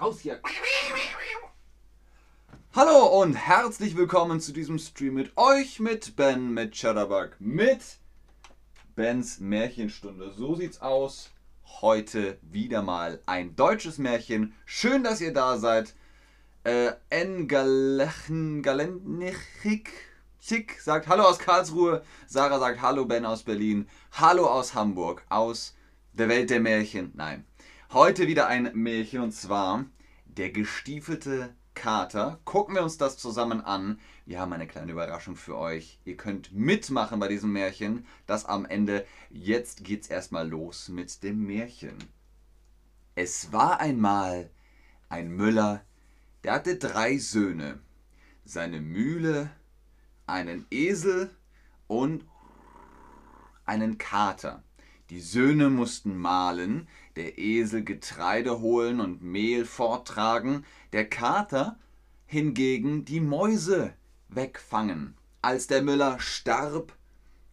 Raus hier. Hallo und herzlich willkommen zu diesem Stream mit euch, mit Ben, mit Chatterbug, mit Bens Märchenstunde. So sieht's aus. Heute wieder mal ein deutsches Märchen. Schön, dass ihr da seid. Äh, Chick sagt Hallo aus Karlsruhe. Sarah sagt Hallo Ben aus Berlin. Hallo aus Hamburg. Aus der Welt der Märchen. Nein. Heute wieder ein Märchen und zwar der gestiefelte Kater. Gucken wir uns das zusammen an. Wir haben eine kleine Überraschung für euch. Ihr könnt mitmachen bei diesem Märchen. Das am Ende. Jetzt geht's erstmal los mit dem Märchen. Es war einmal ein Müller, der hatte drei Söhne. Seine Mühle, einen Esel und einen Kater. Die Söhne mussten mahlen, der Esel Getreide holen und Mehl forttragen, der Kater hingegen die Mäuse wegfangen. Als der Müller starb,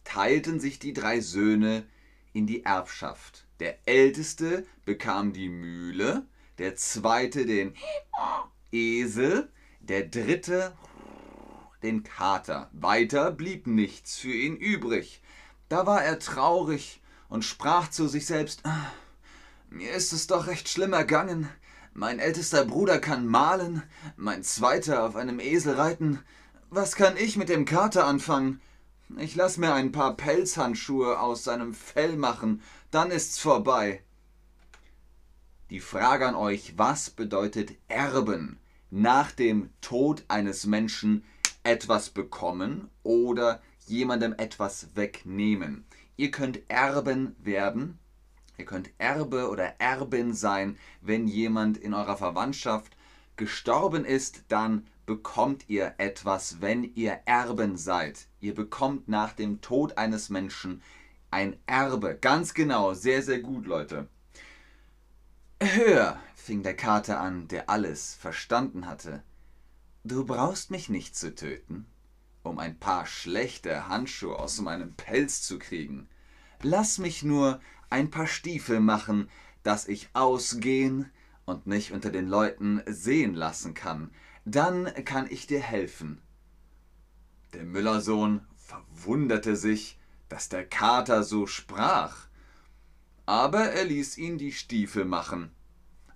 teilten sich die drei Söhne in die Erbschaft. Der älteste bekam die Mühle, der zweite den Esel, der dritte den Kater. Weiter blieb nichts für ihn übrig. Da war er traurig und sprach zu sich selbst Mir ist es doch recht schlimm ergangen. Mein ältester Bruder kann malen, mein zweiter auf einem Esel reiten. Was kann ich mit dem Kater anfangen? Ich lass mir ein paar Pelzhandschuhe aus seinem Fell machen, dann ist's vorbei. Die Frage an euch, was bedeutet Erben? Nach dem Tod eines Menschen etwas bekommen oder jemandem etwas wegnehmen. Ihr könnt Erben werden. Ihr könnt Erbe oder Erbin sein, wenn jemand in eurer Verwandtschaft gestorben ist, dann bekommt ihr etwas, wenn ihr Erben seid. Ihr bekommt nach dem Tod eines Menschen ein Erbe. Ganz genau, sehr, sehr gut, Leute. Hör, fing der Kater an, der alles verstanden hatte. Du brauchst mich nicht zu töten um ein paar schlechte Handschuhe aus meinem Pelz zu kriegen. Lass mich nur ein paar Stiefel machen, dass ich ausgehen und nicht unter den Leuten sehen lassen kann. Dann kann ich dir helfen. Der Müllersohn verwunderte sich, dass der Kater so sprach. Aber er ließ ihn die Stiefel machen.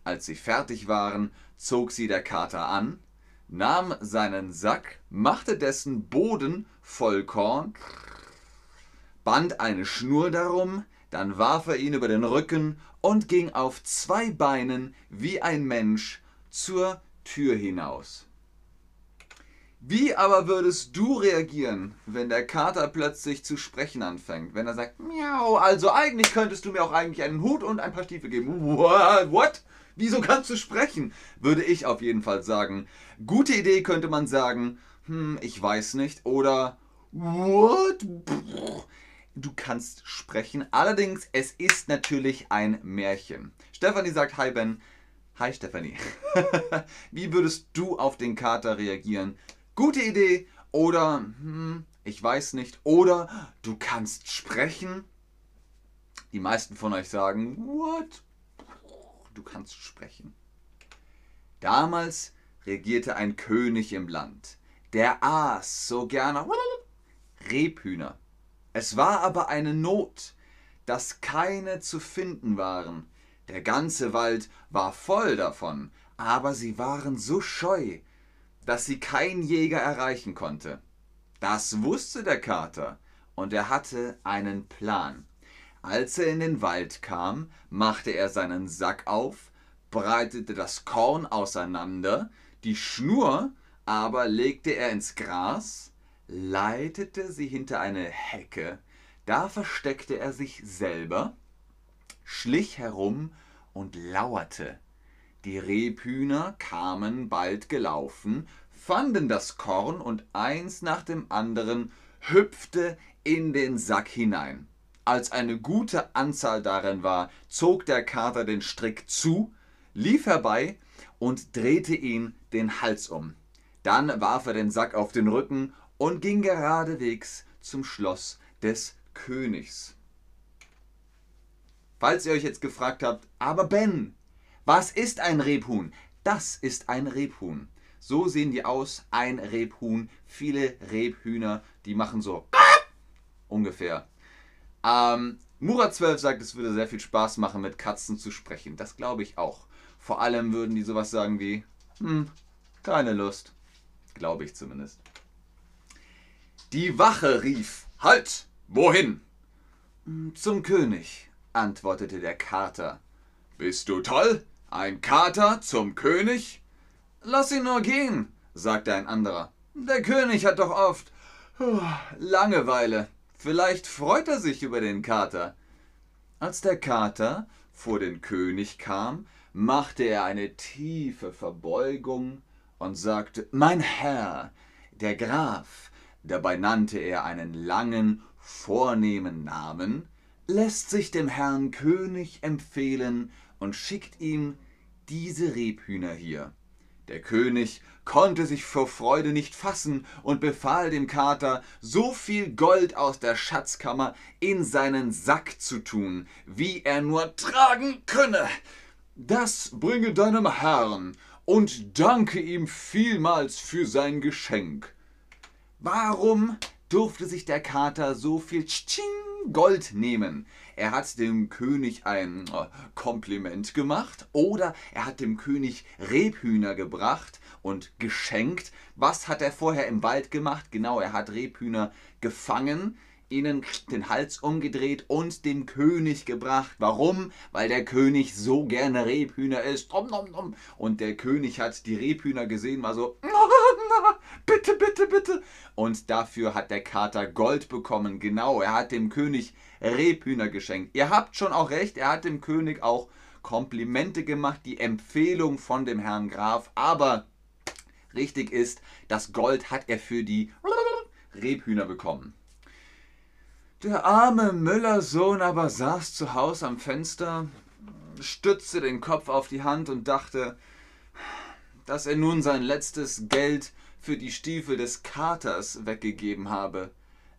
Als sie fertig waren, zog sie der Kater an, nahm seinen Sack, machte dessen Boden voll Korn, band eine Schnur darum, dann warf er ihn über den Rücken und ging auf zwei Beinen wie ein Mensch zur Tür hinaus. Wie aber würdest du reagieren, wenn der Kater plötzlich zu sprechen anfängt? Wenn er sagt, miau, also eigentlich könntest du mir auch eigentlich einen Hut und ein paar Stiefel geben. What? Wieso kannst du sprechen? Würde ich auf jeden Fall sagen. Gute Idee könnte man sagen, hm, ich weiß nicht. Oder what? Du kannst sprechen. Allerdings, es ist natürlich ein Märchen. Stefanie sagt, hi Ben. Hi Stefanie. Wie würdest du auf den Kater reagieren? Gute Idee oder hm, ich weiß nicht. Oder du kannst sprechen. Die meisten von euch sagen, what? Du kannst sprechen. Damals regierte ein König im Land, der aß so gerne Rebhühner. Es war aber eine Not, dass keine zu finden waren. Der ganze Wald war voll davon, aber sie waren so scheu, dass sie kein Jäger erreichen konnte. Das wusste der Kater, und er hatte einen Plan. Als er in den Wald kam, machte er seinen Sack auf, breitete das Korn auseinander, die Schnur aber legte er ins Gras, leitete sie hinter eine Hecke, da versteckte er sich selber, schlich herum und lauerte. Die Rebhühner kamen bald gelaufen, fanden das Korn und eins nach dem anderen hüpfte in den Sack hinein. Als eine gute Anzahl darin war, zog der Kater den Strick zu, lief herbei und drehte ihn den Hals um. Dann warf er den Sack auf den Rücken und ging geradewegs zum Schloss des Königs. Falls ihr euch jetzt gefragt habt, aber Ben, was ist ein Rebhuhn? Das ist ein Rebhuhn. So sehen die aus, ein Rebhuhn. Viele Rebhühner, die machen so ungefähr. Ähm, Murat 12 sagt, es würde sehr viel Spaß machen, mit Katzen zu sprechen. Das glaube ich auch. Vor allem würden die sowas sagen wie, hm, keine Lust. Glaube ich zumindest. Die Wache rief, Halt! Wohin? Zum König, antwortete der Kater. Bist du toll? Ein Kater zum König? Lass ihn nur gehen, sagte ein anderer. Der König hat doch oft Langeweile. Vielleicht freut er sich über den Kater. Als der Kater vor den König kam, machte er eine tiefe Verbeugung und sagte Mein Herr, der Graf, dabei nannte er einen langen, vornehmen Namen, lässt sich dem Herrn König empfehlen und schickt ihm diese Rebhühner hier. Der König konnte sich vor Freude nicht fassen und befahl dem Kater, so viel Gold aus der Schatzkammer in seinen Sack zu tun, wie er nur tragen könne. Das bringe deinem Herrn und danke ihm vielmals für sein Geschenk. Warum durfte sich der Kater so viel Gold nehmen? Er hat dem König ein äh, Kompliment gemacht oder er hat dem König Rebhühner gebracht und geschenkt. Was hat er vorher im Wald gemacht? Genau, er hat Rebhühner gefangen, ihnen den Hals umgedreht und dem König gebracht. Warum? Weil der König so gerne Rebhühner isst. Und der König hat die Rebhühner gesehen, war so, bitte, bitte, bitte. Und dafür hat der Kater Gold bekommen. Genau, er hat dem König Rebhühner geschenkt. Ihr habt schon auch recht, er hat dem König auch Komplimente gemacht, die Empfehlung von dem Herrn Graf. Aber richtig ist, das Gold hat er für die Rebhühner bekommen. Der arme Müllersohn aber saß zu Hause am Fenster, stützte den Kopf auf die Hand und dachte, dass er nun sein letztes Geld für die Stiefel des Katers weggegeben habe.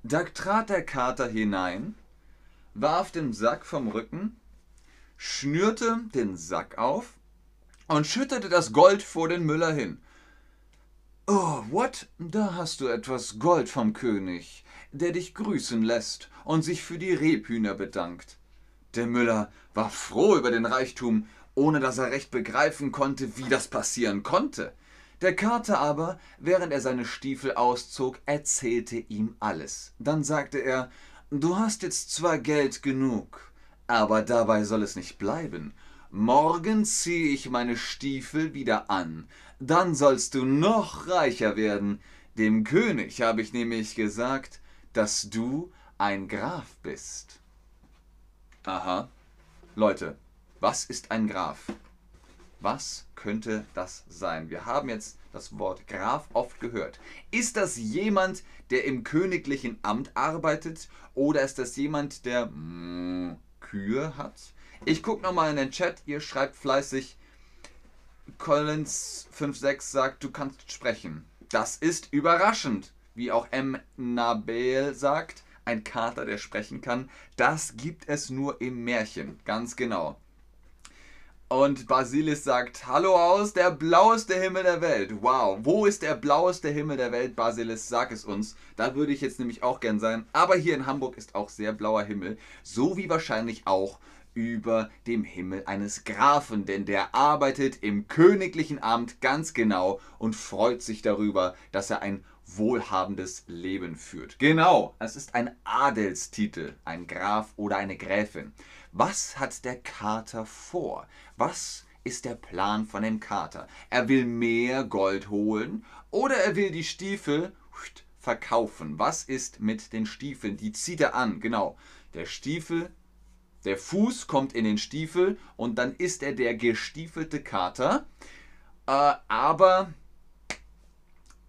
Da trat der Kater hinein, warf den Sack vom Rücken, schnürte den Sack auf und schüttete das Gold vor den Müller hin. Oh, what? Da hast du etwas Gold vom König, der dich grüßen lässt und sich für die Rebhühner bedankt. Der Müller war froh über den Reichtum, ohne dass er recht begreifen konnte, wie das passieren konnte. Der Kater aber, während er seine Stiefel auszog, erzählte ihm alles. Dann sagte er, Du hast jetzt zwar Geld genug, aber dabei soll es nicht bleiben. Morgen ziehe ich meine Stiefel wieder an, dann sollst du noch reicher werden. Dem König habe ich nämlich gesagt, dass du ein Graf bist. Aha. Leute, was ist ein Graf? Was könnte das sein? Wir haben jetzt das Wort Graf oft gehört. Ist das jemand, der im königlichen Amt arbeitet oder ist das jemand, der mm, Kühe hat? Ich gucke nochmal in den Chat, ihr schreibt fleißig Collins56 sagt, du kannst sprechen. Das ist überraschend. Wie auch M. Nabel sagt, ein Kater, der sprechen kann. Das gibt es nur im Märchen. Ganz genau. Und Basilis sagt, hallo aus, der blaueste Himmel der Welt. Wow, wo ist der blaueste Himmel der Welt, Basilis? Sag es uns. Da würde ich jetzt nämlich auch gern sein. Aber hier in Hamburg ist auch sehr blauer Himmel. So wie wahrscheinlich auch über dem Himmel eines Grafen, denn der arbeitet im königlichen Amt ganz genau und freut sich darüber, dass er ein wohlhabendes Leben führt. Genau, es ist ein Adelstitel, ein Graf oder eine Gräfin. Was hat der Kater vor? Was ist der Plan von dem Kater? Er will mehr Gold holen oder er will die Stiefel verkaufen. Was ist mit den Stiefeln? Die zieht er an, genau. Der Stiefel der Fuß kommt in den Stiefel und dann ist er der gestiefelte Kater. Äh, aber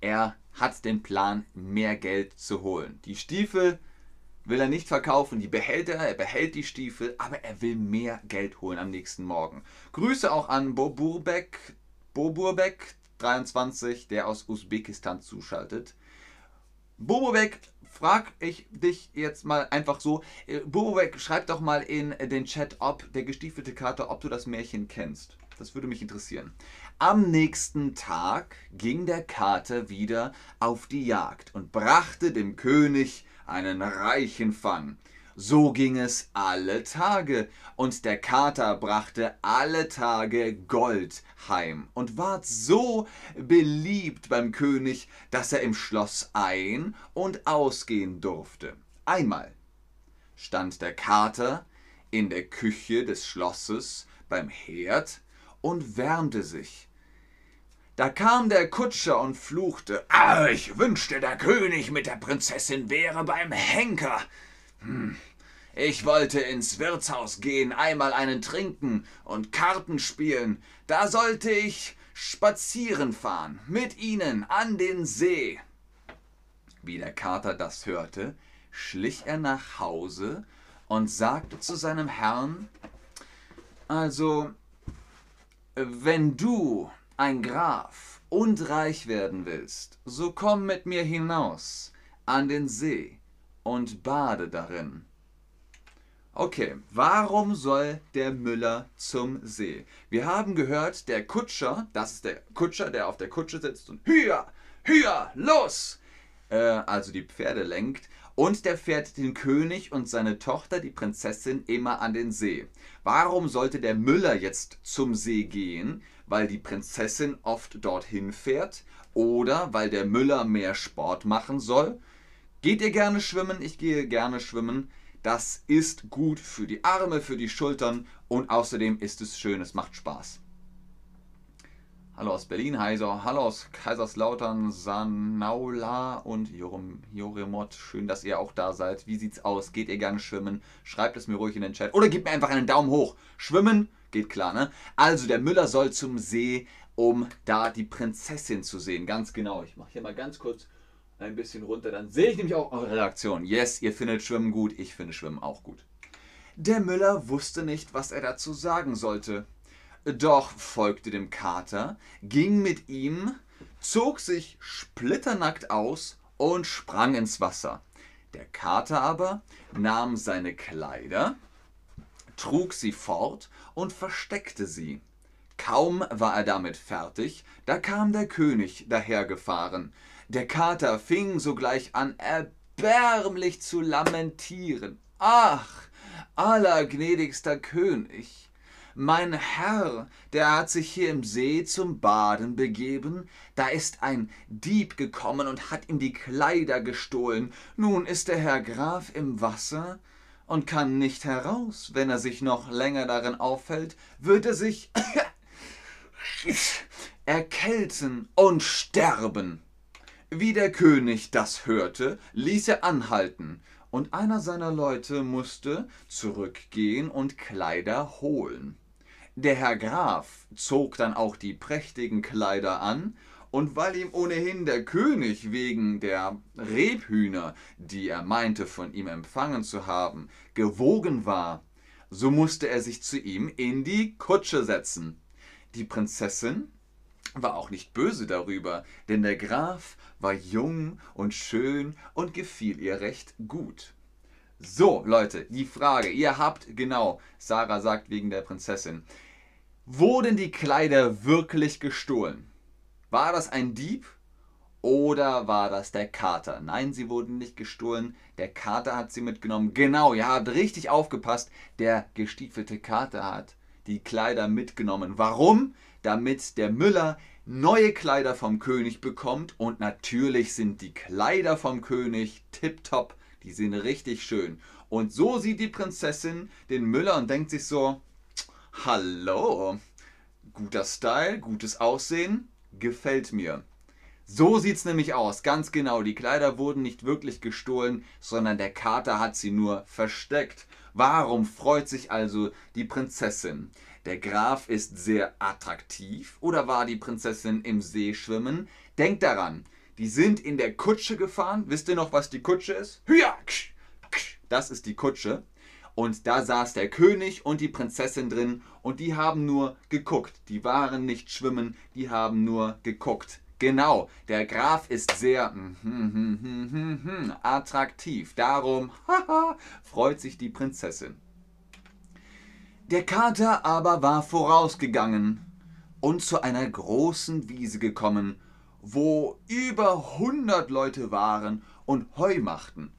er hat den Plan, mehr Geld zu holen. Die Stiefel will er nicht verkaufen, die behält er, er behält die Stiefel, aber er will mehr Geld holen am nächsten Morgen. Grüße auch an Boburbek, Boburbek 23, der aus Usbekistan zuschaltet. Boburbek frag ich dich jetzt mal einfach so. Äh, Bobowek, schreib doch mal in den Chat, ob der gestiefelte Kater, ob du das Märchen kennst. Das würde mich interessieren. Am nächsten Tag ging der Kater wieder auf die Jagd und brachte dem König einen reichen Fang. So ging es alle Tage, und der Kater brachte alle Tage Gold heim und ward so beliebt beim König, dass er im Schloss ein- und ausgehen durfte. Einmal stand der Kater in der Küche des Schlosses beim Herd und wärmte sich. Da kam der Kutscher und fluchte, ah, ich wünschte, der König mit der Prinzessin wäre beim Henker. Hm. Ich wollte ins Wirtshaus gehen, einmal einen trinken und Karten spielen. Da sollte ich spazieren fahren, mit ihnen an den See. Wie der Kater das hörte, schlich er nach Hause und sagte zu seinem Herrn, also, wenn du, ein Graf, und reich werden willst, so komm mit mir hinaus an den See und bade darin. Okay, warum soll der Müller zum See? Wir haben gehört, der Kutscher, das ist der Kutscher, der auf der Kutsche sitzt und hüa, hüa, los! Äh, also die Pferde lenkt. Und der fährt den König und seine Tochter, die Prinzessin, immer an den See. Warum sollte der Müller jetzt zum See gehen? Weil die Prinzessin oft dorthin fährt oder weil der Müller mehr Sport machen soll? Geht ihr gerne schwimmen? Ich gehe gerne schwimmen. Das ist gut für die Arme, für die Schultern und außerdem ist es schön, es macht Spaß. Hallo aus Berlin, Heiser. Hallo aus Kaiserslautern, Sanaula und Joremot. Schön, dass ihr auch da seid. Wie sieht's aus? Geht ihr gerne schwimmen? Schreibt es mir ruhig in den Chat. Oder gebt mir einfach einen Daumen hoch. Schwimmen geht klar, ne? Also, der Müller soll zum See, um da die Prinzessin zu sehen. Ganz genau. Ich mache hier mal ganz kurz ein bisschen runter. Dann sehe ich nämlich auch eure Reaktion. Yes, ihr findet Schwimmen gut. Ich finde Schwimmen auch gut. Der Müller wusste nicht, was er dazu sagen sollte doch folgte dem Kater, ging mit ihm, zog sich splitternackt aus und sprang ins Wasser. Der Kater aber nahm seine Kleider, trug sie fort und versteckte sie. Kaum war er damit fertig, da kam der König dahergefahren. Der Kater fing sogleich an, erbärmlich zu lamentieren. Ach, allergnädigster König, mein Herr, der hat sich hier im See zum Baden begeben, da ist ein Dieb gekommen und hat ihm die Kleider gestohlen, nun ist der Herr Graf im Wasser und kann nicht heraus, wenn er sich noch länger darin aufhält, wird er sich erkälten und sterben. Wie der König das hörte, ließ er anhalten, und einer seiner Leute musste zurückgehen und Kleider holen. Der Herr Graf zog dann auch die prächtigen Kleider an, und weil ihm ohnehin der König wegen der Rebhühner, die er meinte von ihm empfangen zu haben, gewogen war, so musste er sich zu ihm in die Kutsche setzen. Die Prinzessin war auch nicht böse darüber, denn der Graf war jung und schön und gefiel ihr recht gut. So, Leute, die Frage, ihr habt genau, Sarah sagt wegen der Prinzessin, Wurden die Kleider wirklich gestohlen? War das ein Dieb oder war das der Kater? Nein, sie wurden nicht gestohlen. Der Kater hat sie mitgenommen. Genau, ihr habt richtig aufgepasst. Der gestiefelte Kater hat die Kleider mitgenommen. Warum? Damit der Müller neue Kleider vom König bekommt. Und natürlich sind die Kleider vom König tipptopp. Die sind richtig schön. Und so sieht die Prinzessin den Müller und denkt sich so, Hallo. Guter Style, gutes Aussehen, gefällt mir. So sieht's nämlich aus, ganz genau. Die Kleider wurden nicht wirklich gestohlen, sondern der Kater hat sie nur versteckt. Warum freut sich also die Prinzessin? Der Graf ist sehr attraktiv oder war die Prinzessin im See schwimmen? Denkt daran, die sind in der Kutsche gefahren. Wisst ihr noch, was die Kutsche ist? Das ist die Kutsche. Und da saß der König und die Prinzessin drin und die haben nur geguckt. Die waren nicht schwimmen, die haben nur geguckt. Genau, der Graf ist sehr hm, hm, hm, attraktiv. Darum freut sich die Prinzessin. Der Kater aber war vorausgegangen und zu einer großen Wiese gekommen, wo über hundert Leute waren und Heu machten.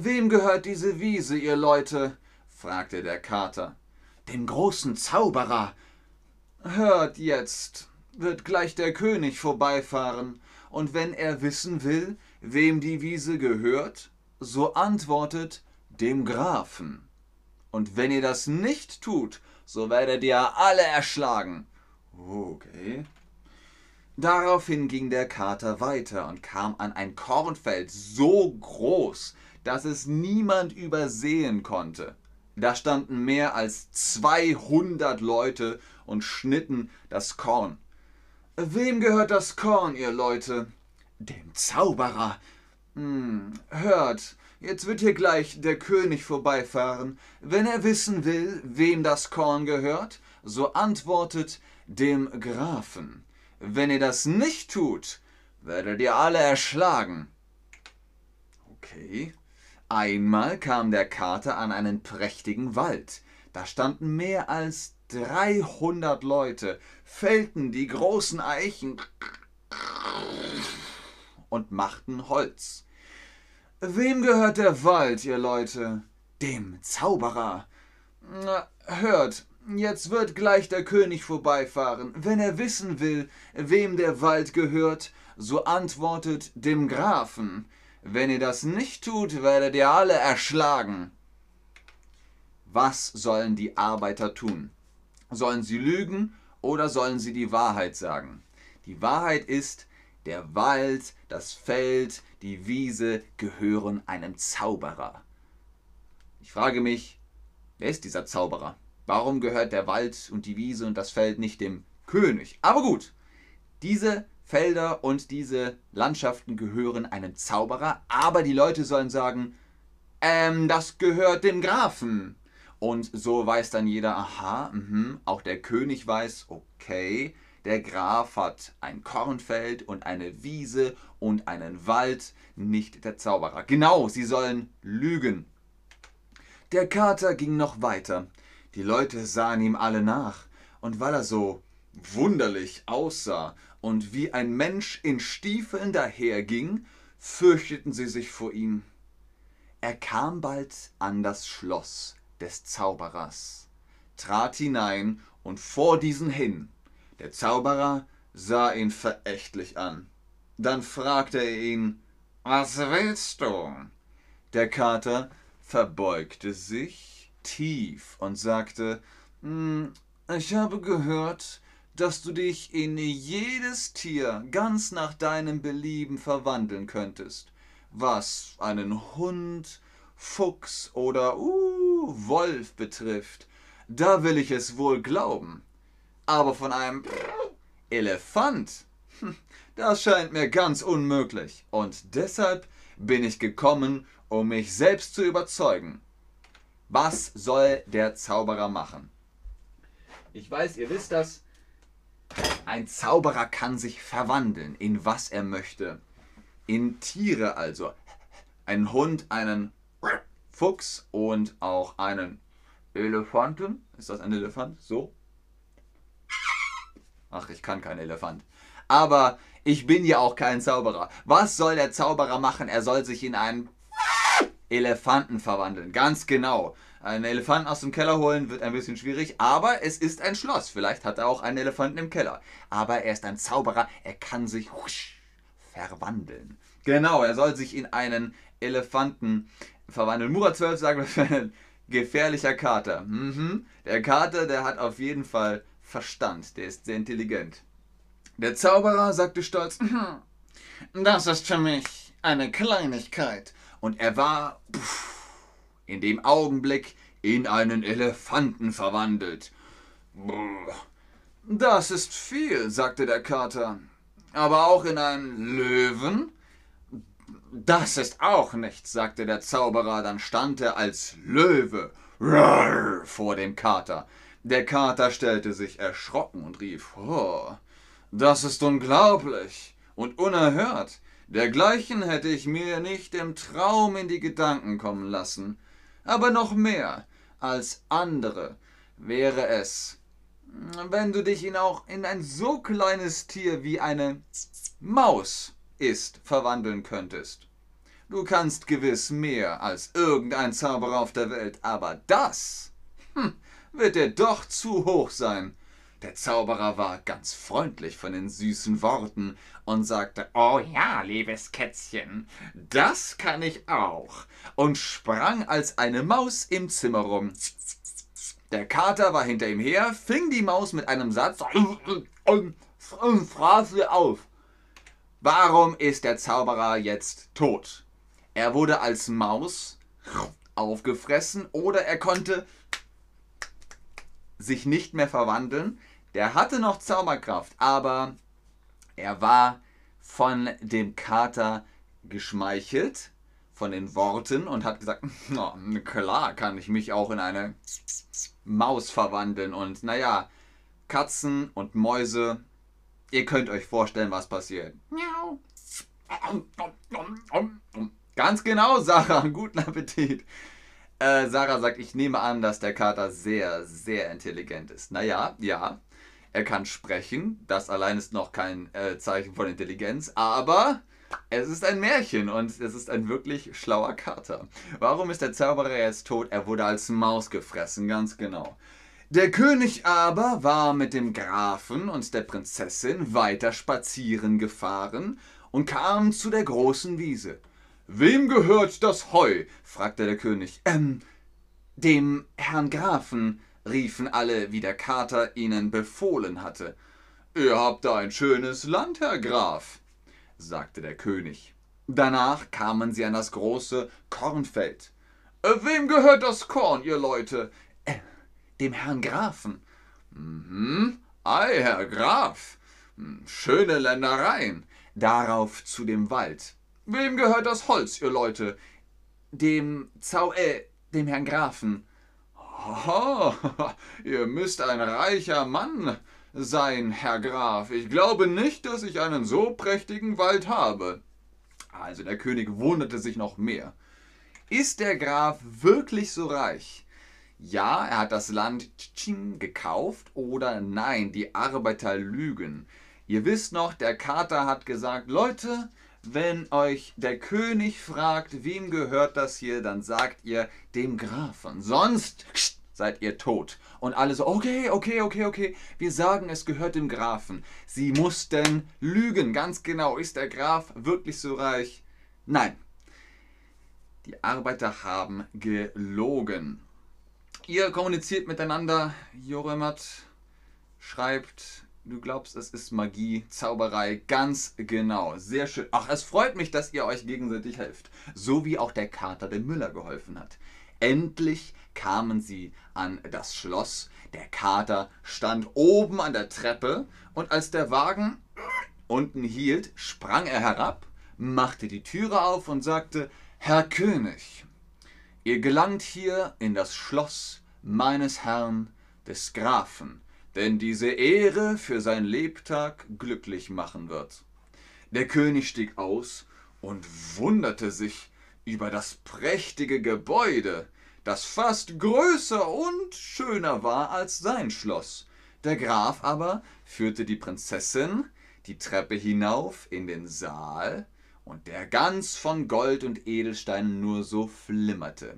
Wem gehört diese Wiese, ihr Leute? fragte der Kater. Dem großen Zauberer. Hört jetzt, wird gleich der König vorbeifahren, und wenn er wissen will, wem die Wiese gehört, so antwortet dem Grafen. Und wenn ihr das nicht tut, so werdet ihr alle erschlagen. Okay. Daraufhin ging der Kater weiter und kam an ein Kornfeld so groß, dass es niemand übersehen konnte. Da standen mehr als 200 Leute und schnitten das Korn. Wem gehört das Korn, ihr Leute? Dem Zauberer. Hm, hört, jetzt wird hier gleich der König vorbeifahren. Wenn er wissen will, wem das Korn gehört, so antwortet dem Grafen. Wenn ihr das nicht tut, werdet ihr alle erschlagen. Okay. Einmal kam der Kater an einen prächtigen Wald. Da standen mehr als 300 Leute, fällten die großen Eichen und machten Holz. Wem gehört der Wald, ihr Leute? Dem Zauberer. Na, hört, jetzt wird gleich der König vorbeifahren. Wenn er wissen will, wem der Wald gehört, so antwortet dem Grafen. Wenn ihr das nicht tut, werdet ihr alle erschlagen. Was sollen die Arbeiter tun? Sollen sie lügen oder sollen sie die Wahrheit sagen? Die Wahrheit ist, der Wald, das Feld, die Wiese gehören einem Zauberer. Ich frage mich, wer ist dieser Zauberer? Warum gehört der Wald und die Wiese und das Feld nicht dem König? Aber gut, diese Felder und diese Landschaften gehören einem Zauberer, aber die Leute sollen sagen, ähm, das gehört dem Grafen. Und so weiß dann jeder, aha, mh, auch der König weiß, okay, der Graf hat ein Kornfeld und eine Wiese und einen Wald, nicht der Zauberer. Genau, sie sollen lügen. Der Kater ging noch weiter. Die Leute sahen ihm alle nach, und weil er so wunderlich aussah und wie ein Mensch in Stiefeln daherging, fürchteten sie sich vor ihm. Er kam bald an das Schloss des Zauberers, trat hinein und vor diesen hin. Der Zauberer sah ihn verächtlich an. Dann fragte er ihn, Was willst du? Der Kater verbeugte sich tief und sagte, hm, Ich habe gehört, dass du dich in jedes Tier ganz nach deinem Belieben verwandeln könntest, was einen Hund, Fuchs oder uh, Wolf betrifft, da will ich es wohl glauben. Aber von einem Elefant, hm, das scheint mir ganz unmöglich. Und deshalb bin ich gekommen, um mich selbst zu überzeugen. Was soll der Zauberer machen? Ich weiß, ihr wisst das, ein Zauberer kann sich verwandeln, in was er möchte. In Tiere also. Ein Hund, einen Fuchs und auch einen Elefanten. Ist das ein Elefant? So? Ach, ich kann kein Elefant. Aber ich bin ja auch kein Zauberer. Was soll der Zauberer machen? Er soll sich in einen Elefanten verwandeln. Ganz genau. Einen Elefanten aus dem Keller holen wird ein bisschen schwierig, aber es ist ein Schloss. Vielleicht hat er auch einen Elefanten im Keller. Aber er ist ein Zauberer, er kann sich husch, verwandeln. Genau, er soll sich in einen Elefanten verwandeln. Murat 12 sagt, das wäre ein gefährlicher Kater. Mhm. Der Kater, der hat auf jeden Fall Verstand, der ist sehr intelligent. Der Zauberer sagte stolz, mhm, das ist für mich eine Kleinigkeit. Und er war... Pff, in dem Augenblick in einen Elefanten verwandelt. Das ist viel, sagte der Kater. Aber auch in einen Löwen? Das ist auch nichts, sagte der Zauberer, dann stand er als Löwe vor dem Kater. Der Kater stellte sich erschrocken und rief, oh, das ist unglaublich und unerhört. Dergleichen hätte ich mir nicht im Traum in die Gedanken kommen lassen aber noch mehr als andere wäre es. wenn du dich in auch in ein so kleines Tier wie eine Maus ist verwandeln könntest. Du kannst gewiss mehr als irgendein Zauberer auf der Welt, aber das hm, wird dir doch zu hoch sein. Der Zauberer war ganz freundlich von den süßen Worten und sagte, Oh ja, liebes Kätzchen, das kann ich auch, und sprang als eine Maus im Zimmer rum. Der Kater war hinter ihm her, fing die Maus mit einem Satz und fraß sie auf. Warum ist der Zauberer jetzt tot? Er wurde als Maus aufgefressen oder er konnte sich nicht mehr verwandeln. Der hatte noch Zauberkraft, aber er war von dem Kater geschmeichelt, von den Worten und hat gesagt, na, klar kann ich mich auch in eine Maus verwandeln. Und naja, Katzen und Mäuse, ihr könnt euch vorstellen, was passiert. Miau. Ganz genau, Sarah, guten Appetit. Äh, Sarah sagt, ich nehme an, dass der Kater sehr, sehr intelligent ist. Naja, ja, er kann sprechen. Das allein ist noch kein äh, Zeichen von Intelligenz, aber es ist ein Märchen und es ist ein wirklich schlauer Kater. Warum ist der Zauberer jetzt tot? Er wurde als Maus gefressen, ganz genau. Der König aber war mit dem Grafen und der Prinzessin weiter spazieren gefahren und kam zu der großen Wiese. Wem gehört das Heu? fragte der König. Ähm, dem Herrn Grafen, riefen alle, wie der Kater ihnen befohlen hatte. Ihr habt da ein schönes Land, Herr Graf, sagte der König. Danach kamen sie an das große Kornfeld. Wem gehört das Korn, ihr Leute? Äh, dem Herrn Grafen. Mhm. Ei, Herr Graf. Hm, schöne Ländereien. Darauf zu dem Wald. Wem gehört das Holz, ihr Leute? Dem Zau, äh, dem Herrn Grafen. Oh, ihr müsst ein reicher Mann sein, Herr Graf. Ich glaube nicht, dass ich einen so prächtigen Wald habe. Also der König wunderte sich noch mehr. Ist der Graf wirklich so reich? Ja, er hat das Land Tsching gekauft oder nein, die Arbeiter lügen. Ihr wisst noch, der Kater hat gesagt, Leute, wenn euch der König fragt, wem gehört das hier, dann sagt ihr dem Grafen. Sonst seid ihr tot. Und alle so, okay, okay, okay, okay. Wir sagen, es gehört dem Grafen. Sie mussten lügen, ganz genau. Ist der Graf wirklich so reich? Nein. Die Arbeiter haben gelogen. Ihr kommuniziert miteinander. Joremat schreibt Du glaubst, es ist Magie, Zauberei, ganz genau. Sehr schön. Ach, es freut mich, dass ihr euch gegenseitig helft. So wie auch der Kater dem Müller geholfen hat. Endlich kamen sie an das Schloss. Der Kater stand oben an der Treppe und als der Wagen unten hielt, sprang er herab, machte die Türe auf und sagte, Herr König, ihr gelangt hier in das Schloss meines Herrn des Grafen denn diese Ehre für sein Lebtag glücklich machen wird. Der König stieg aus und wunderte sich über das prächtige Gebäude, das fast größer und schöner war als sein Schloss. Der Graf aber führte die Prinzessin die Treppe hinauf in den Saal, und der ganz von Gold und Edelsteinen nur so flimmerte.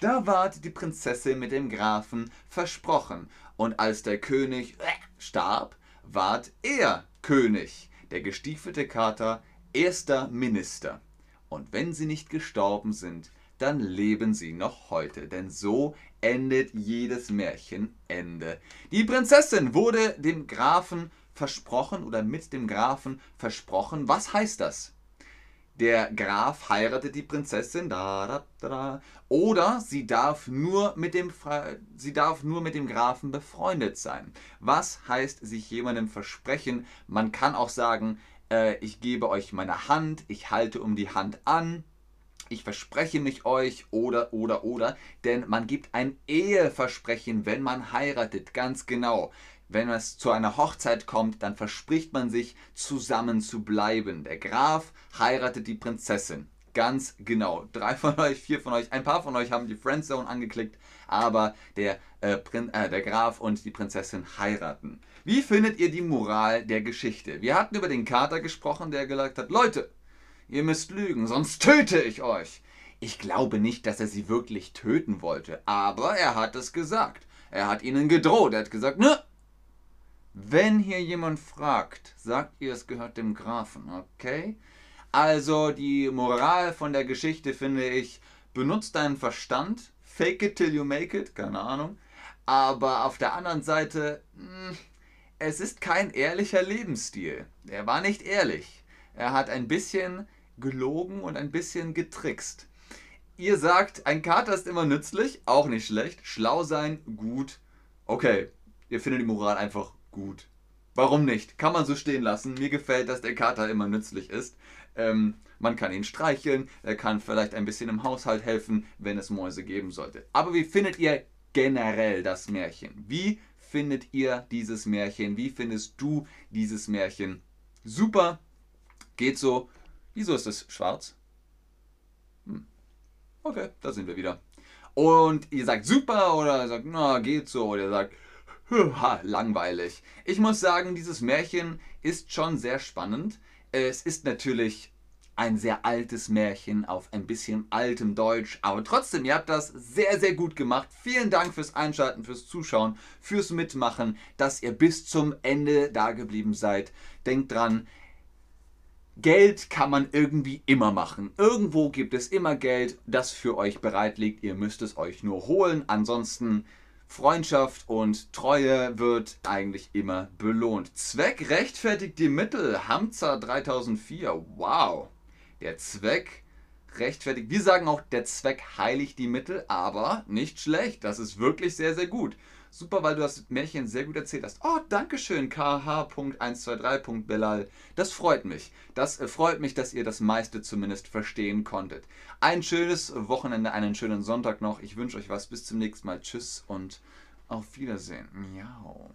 Da ward die Prinzessin mit dem Grafen versprochen, und als der König starb, ward er König, der gestiefelte Kater erster Minister. Und wenn sie nicht gestorben sind, dann leben sie noch heute, denn so endet jedes Märchenende. Die Prinzessin wurde dem Grafen versprochen oder mit dem Grafen versprochen. Was heißt das? Der Graf heiratet die Prinzessin, da, da, da, oder sie darf, nur mit dem, sie darf nur mit dem Grafen befreundet sein. Was heißt sich jemandem versprechen? Man kann auch sagen, äh, ich gebe euch meine Hand, ich halte um die Hand an, ich verspreche mich euch oder, oder, oder, denn man gibt ein Eheversprechen, wenn man heiratet, ganz genau wenn es zu einer Hochzeit kommt, dann verspricht man sich, zusammen zu bleiben. Der Graf heiratet die Prinzessin. Ganz genau. Drei von euch, vier von euch, ein paar von euch haben die Friendzone angeklickt, aber der, äh, Prin äh, der Graf und die Prinzessin heiraten. Wie findet ihr die Moral der Geschichte? Wir hatten über den Kater gesprochen, der gesagt hat, Leute, ihr müsst lügen, sonst töte ich euch. Ich glaube nicht, dass er sie wirklich töten wollte, aber er hat es gesagt. Er hat ihnen gedroht. Er hat gesagt, ne? Wenn hier jemand fragt, sagt ihr, es gehört dem Grafen, okay? Also die Moral von der Geschichte finde ich, benutzt deinen Verstand, fake it till you make it, keine Ahnung. Aber auf der anderen Seite, hm, es ist kein ehrlicher Lebensstil. Er war nicht ehrlich. Er hat ein bisschen gelogen und ein bisschen getrickst. Ihr sagt, ein Kater ist immer nützlich, auch nicht schlecht. Schlau sein, gut. Okay, ihr findet die Moral einfach gut. Warum nicht? Kann man so stehen lassen. Mir gefällt, dass der Kater immer nützlich ist. Ähm, man kann ihn streicheln, er kann vielleicht ein bisschen im Haushalt helfen, wenn es Mäuse geben sollte. Aber wie findet ihr generell das Märchen? Wie findet ihr dieses Märchen? Wie findest du dieses Märchen? Super, geht so. Wieso ist es schwarz? Hm. Okay, da sind wir wieder. Und ihr sagt super oder ihr sagt, na, geht so. Oder ihr sagt, ha, langweilig. Ich muss sagen, dieses Märchen ist schon sehr spannend. Es ist natürlich ein sehr altes Märchen auf ein bisschen altem Deutsch, aber trotzdem, ihr habt das sehr, sehr gut gemacht. Vielen Dank fürs Einschalten, fürs Zuschauen, fürs Mitmachen, dass ihr bis zum Ende da geblieben seid. Denkt dran, Geld kann man irgendwie immer machen. Irgendwo gibt es immer Geld, das für euch bereit liegt. Ihr müsst es euch nur holen. Ansonsten Freundschaft und Treue wird eigentlich immer belohnt. Zweck rechtfertigt die Mittel. Hamza 3004. Wow. Der Zweck rechtfertigt. Wir sagen auch, der Zweck heiligt die Mittel, aber nicht schlecht. Das ist wirklich sehr, sehr gut. Super, weil du das Märchen sehr gut erzählt hast. Oh, Dankeschön, kh.123.belal. Das freut mich. Das äh, freut mich, dass ihr das meiste zumindest verstehen konntet. Ein schönes Wochenende, einen schönen Sonntag noch. Ich wünsche euch was. Bis zum nächsten Mal. Tschüss und auf Wiedersehen. Miau.